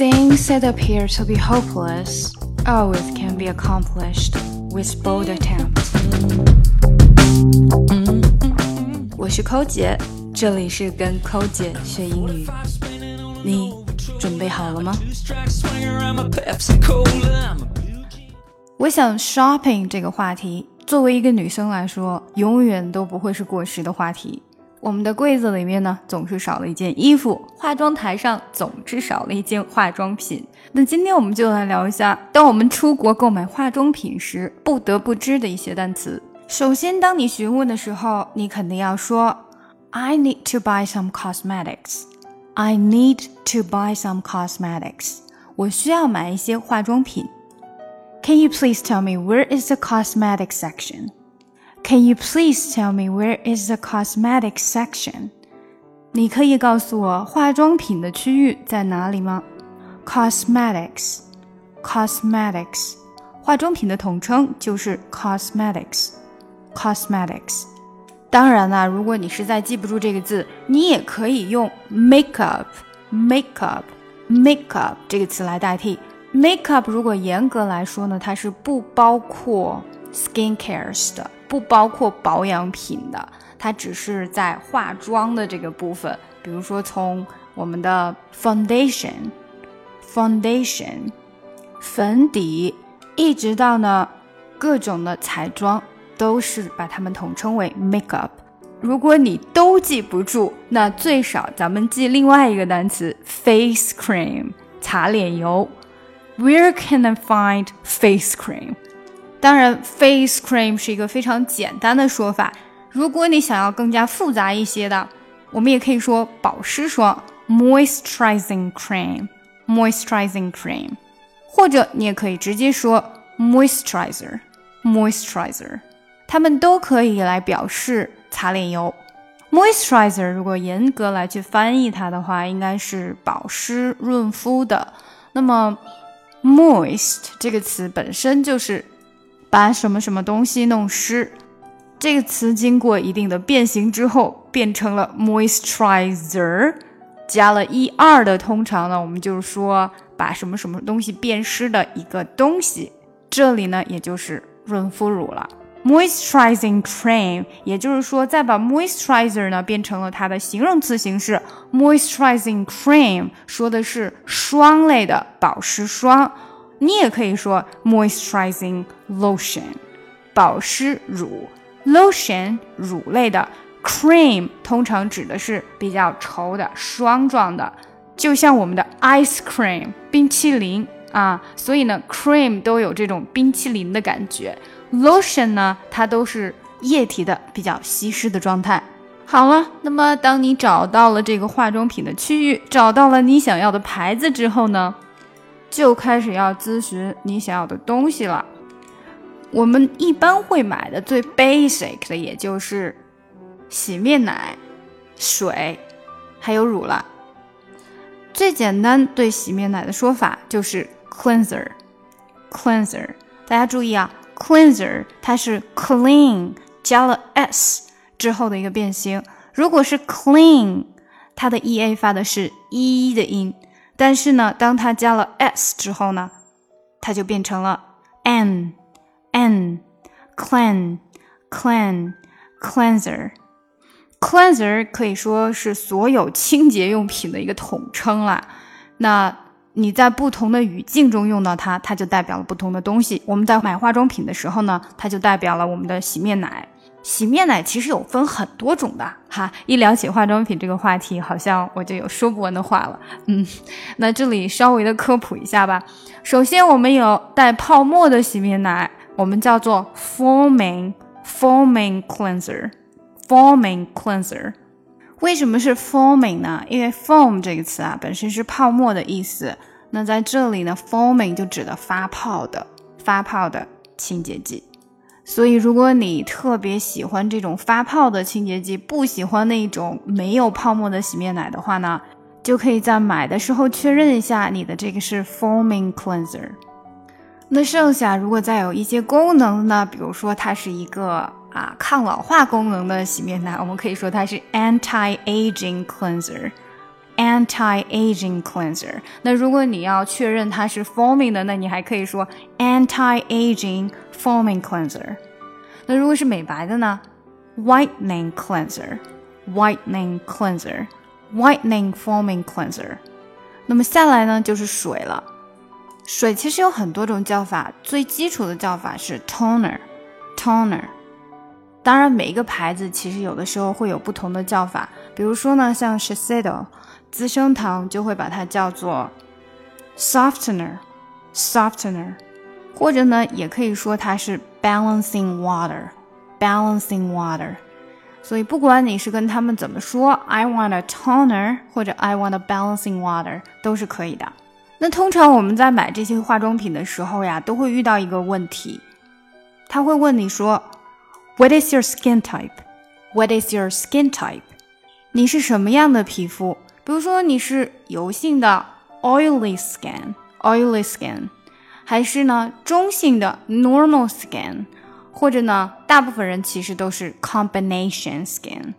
Things that appear to be hopeless always can be accomplished with bold attempts 我是寇姐，这里是跟寇姐学英语。你准备好了吗？我想 shopping 这个话题，作为一个女生来说，永远都不会是过时的话题。我们的柜子里面呢，总是少了一件衣服；化妆台上总是少了一件化妆品。那今天我们就来聊一下，当我们出国购买化妆品时，不得不知的一些单词。首先，当你询问的时候，你肯定要说：“I need to buy some cosmetics.” I need to buy some cosmetics. 我需要买一些化妆品。Can you please tell me where is the cosmetics section? Can you please tell me where is the cosmetics section? 你可以告诉我化妆品的区域在哪里吗？Cosmetics, cosmetics，化妆品的统称就是 cosmetics, cosmetics。当然啦，如果你实在记不住这个字，你也可以用 makeup, makeup, makeup 这个词来代替。makeup 如果严格来说呢，它是不包括 skincares 的。 不包括保养品的，它只是在化妆的这个部分，比如说从我们的 foundation、foundation、粉底，一直到呢各种的彩妆，都是把它们统称为 makeup。如果你都记不住，那最少咱们记另外一个单词 face cream，擦脸油。Where can I find face cream？当然，face cream 是一个非常简单的说法。如果你想要更加复杂一些的，我们也可以说保湿霜 （moisturizing cream），moisturizing cream，或者你也可以直接说 moisturizer，moisturizer，它们都可以来表示擦脸油。moisturizer 如果严格来去翻译它的话，应该是保湿润肤的。那么 moist 这个词本身就是。把什么什么东西弄湿，这个词经过一定的变形之后，变成了 moisturizer，加了 e r 的，通常呢，我们就是说把什么什么东西变湿的一个东西。这里呢，也就是润肤乳了，moisturizing cream，也就是说再把 moisturizer 呢变成了它的形容词形式，moisturizing cream 说的是霜类的保湿霜。你也可以说 moisturizing lotion，保湿乳，lotion 乳类的，cream 通常指的是比较稠的霜状的，就像我们的 ice cream 冰淇淋啊，所以呢，cream 都有这种冰淇淋的感觉，lotion 呢，它都是液体的比较稀释的状态。好了，那么当你找到了这个化妆品的区域，找到了你想要的牌子之后呢？就开始要咨询你想要的东西了。我们一般会买的最 basic 的，也就是洗面奶、水，还有乳了。最简单对洗面奶的说法就是 cleanser，cleanser。大家注意啊，cleanser 它是 clean 加了 s 之后的一个变形。如果是 clean，它的 e a 发的是 e 的音。但是呢，当它加了 s 之后呢，它就变成了 n n clean clean cleanser cleanser 可以说是所有清洁用品的一个统称啦。那你在不同的语境中用到它，它就代表了不同的东西。我们在买化妆品的时候呢，它就代表了我们的洗面奶。洗面奶其实有分很多种的哈，一聊起化妆品这个话题，好像我就有说不完的话了。嗯，那这里稍微的科普一下吧。首先，我们有带泡沫的洗面奶，我们叫做 foaming foaming cleanser foaming cleanser。为什么是 foaming 呢？因为 foam 这个词啊，本身是泡沫的意思。那在这里呢，foaming 就指的发泡的发泡的清洁剂。所以，如果你特别喜欢这种发泡的清洁剂，不喜欢那种没有泡沫的洗面奶的话呢，就可以在买的时候确认一下你的这个是 foaming cleanser。那剩下如果再有一些功能呢，比如说它是一个啊抗老化功能的洗面奶，我们可以说它是 anti-aging cleanser。anti-aging cleanser。那如果你要确认它是 foaming 的，那你还可以说 anti-aging foaming cleanser。那如果是美白的呢？whitening cleanser，whitening cleanser，whitening foaming cleanser。那么下来呢就是水了。水其实有很多种叫法，最基础的叫法是 toner，toner。当然，每一个牌子其实有的时候会有不同的叫法。比如说呢，像 Shiseido 资生堂就会把它叫做 softener，softener，或者呢，也可以说它是 balancing water，balancing water。所以不管你是跟他们怎么说，I want a toner 或者 I want a balancing water 都是可以的。那通常我们在买这些化妆品的时候呀，都会遇到一个问题，他会问你说。What is your skin type? What is your skin type? 你是什么样的皮肤？ 比如说你是油性的 oily skin，oily skin，还是呢中性的 normal skin，或者呢大部分人其实都是 combination skin，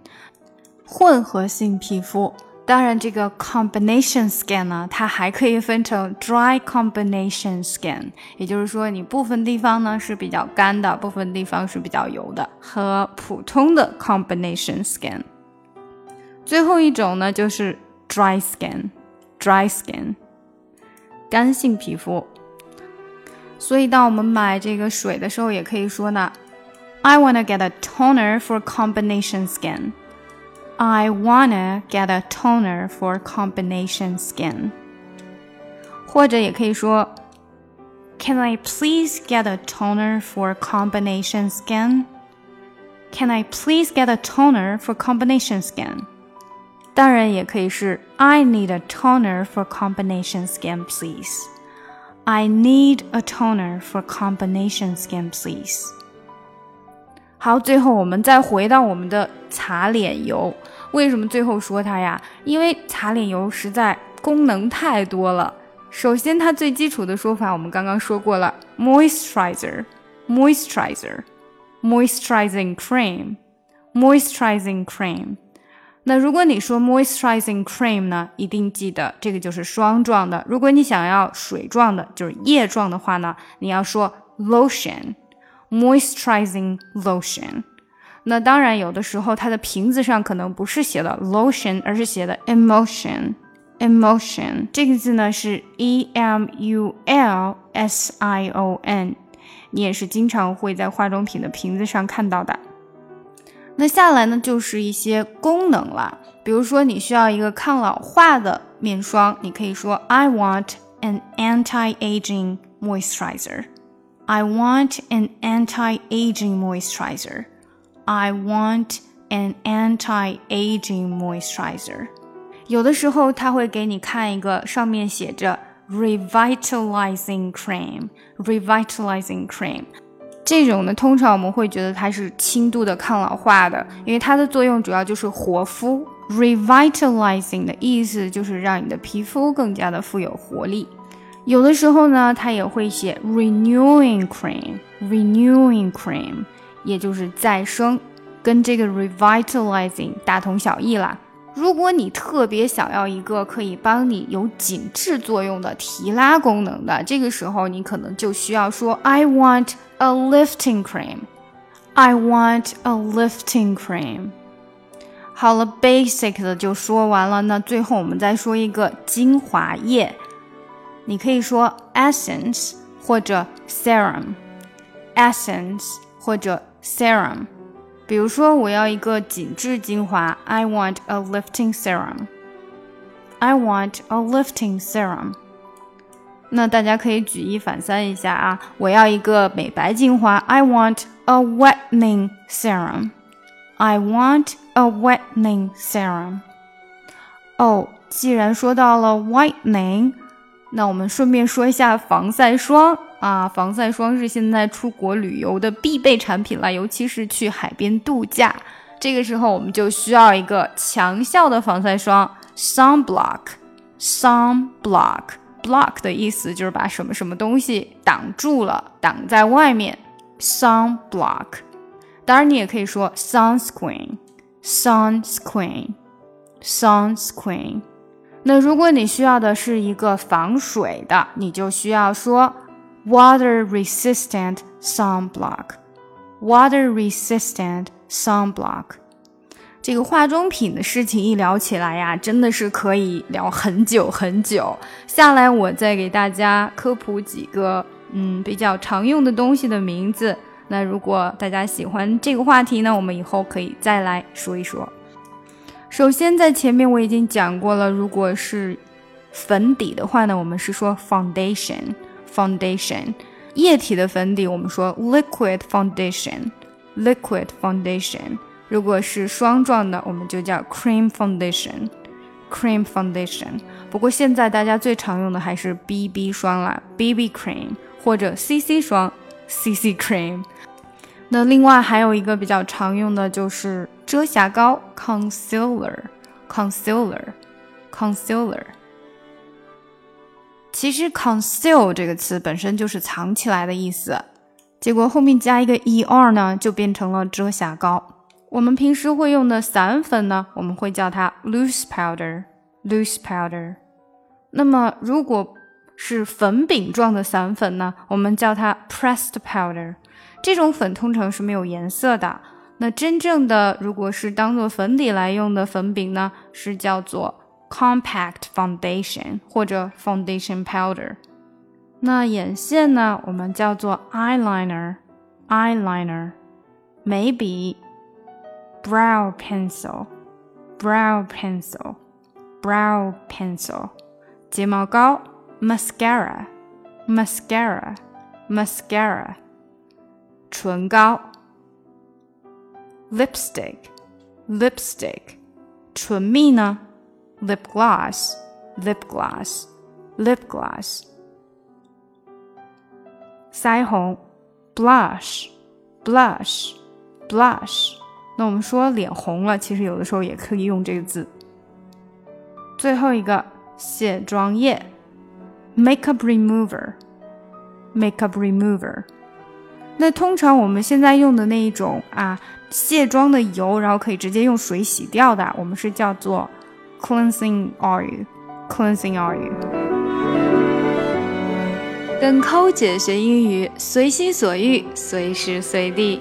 混合性皮肤。当然，这个 combination skin 呢，它还可以分成 dry combination skin，也就是说，你部分地方呢是比较干的，部分地方是比较油的，和普通的 combination skin。最后一种呢就是 dry skin，dry skin，干性皮肤。所以，当我们买这个水的时候，也可以说呢，I wanna get a toner for combination skin。I wanna get a toner for combination skin。或者也可以说，Can I please get a toner for combination skin? Can I please get a toner for combination skin? 当然也可以是 I need a toner for combination skin, please. I need a toner for combination skin, please. 好，最后我们再回到我们的擦脸油。为什么最后说它呀？因为擦脸油实在功能太多了。首先，它最基础的说法我们刚刚说过了，moisturizer，moisturizer，moisturizing cream，moisturizing cream。 那如果你说 moisturizing cream 呢，一定记得这个就是霜状的。如果你想要水状的，就是液状的话呢，你要说 lotion。Moisturizing lotion，那当然有的时候它的瓶子上可能不是写的 lotion，而是写的 emotion。emotion 这个字呢是 e m u l s i o n，你也是经常会在化妆品的瓶子上看到的。那下来呢就是一些功能了，比如说你需要一个抗老化的面霜，你可以说 I want an anti-aging moisturizer。I want an anti-aging moisturizer. I want an anti-aging moisturizer. 有的时候他会给你看一个上面写着 revitalizing cream, revitalizing cream。这种呢，通常我们会觉得它是轻度的抗老化的，因为它的作用主要就是活肤。revitalizing 的意思就是让你的皮肤更加的富有活力。有的时候呢，它也会写 renewing cream，renewing cream，也就是再生，跟这个 revitalizing 大同小异啦。如果你特别想要一个可以帮你有紧致作用的提拉功能的，这个时候你可能就需要说 I want a lifting cream，I want a lifting cream。好了，basic 的就说完了，那最后我们再说一个精华液。你可以说 essence 或者 serum，essence 或者 serum。比如说，我要一个紧致精华，I want a lifting serum。I want a lifting serum。那大家可以举一反三一下啊，我要一个美白精华，I want a whitening serum。I want a whitening serum。哦，既然说到了 whitening。那我们顺便说一下防晒霜 啊，防晒霜是现在出国旅游的必备产品了，尤其是去海边度假，这个时候我们就需要一个强效的防晒霜，sunblock。sunblock，block 的意思就是把什么什么东西挡住了，挡在外面，sunblock。当然你也可以说 sunscreen，sunscreen，sunscreen。那如果你需要的是一个防水的，你就需要说 water resistant sunblock。water resistant sunblock。这个化妆品的事情一聊起来呀，真的是可以聊很久很久。下来我再给大家科普几个嗯比较常用的东西的名字。那如果大家喜欢这个话题呢，我们以后可以再来说一说。首先，在前面我已经讲过了，如果是粉底的话呢，我们是说 foundation Foundation，。液体的粉底我们说 liquid foundation，liquid foundation。如果是霜状的，我们就叫 cream foundation，cream foundation。不过现在大家最常用的还是 BB 霜啦，BB cream 或者 CC 霜，CC cream。那另外还有一个比较常用的就是遮瑕膏，concealer，concealer，concealer。其实 conceal 这个词本身就是藏起来的意思，结果后面加一个 er 呢，就变成了遮瑕膏。我们平时会用的散粉呢，我们会叫它 loose powder，loose powder。那么如果是粉饼状的散粉呢，我们叫它 pressed powder。这种粉通常是没有颜色的。那真正的，如果是当做粉底来用的粉饼呢，是叫做 compact foundation 或者 foundation powder。那眼线呢，我们叫做 eyeliner，eyeliner。眉笔 brow pencil，brow pencil，brow pencil。睫毛膏 mascara，mascara，mascara。唇膏，lipstick，lipstick，唇蜜呢 ，lip gloss，lip gloss，lip gloss，腮红，blush，blush，blush。那我们说脸红了，其实有的时候也可以用这个字。最后一个卸妆液，makeup remover，makeup remover。那通常我们现在用的那一种啊，卸妆的油，然后可以直接用水洗掉的，我们是叫做 cleansing oil，cleansing oil。跟抠姐学英语，随心所欲，随时随地。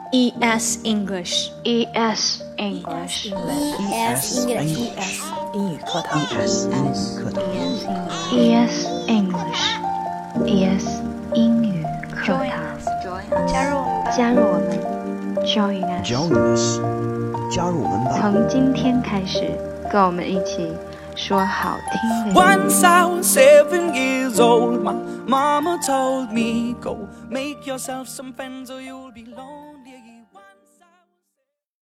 E S English E S English E S English 英语课堂 E S 英语课堂 ES English ES 英语课堂，加入我们吧，加入我们，Join us。 Join us，加入我们吧。从今天开始，跟我们一起说好听的英语。 Once I was seven years old, my mama told me, Go make yourself some friends or you'll be lonely.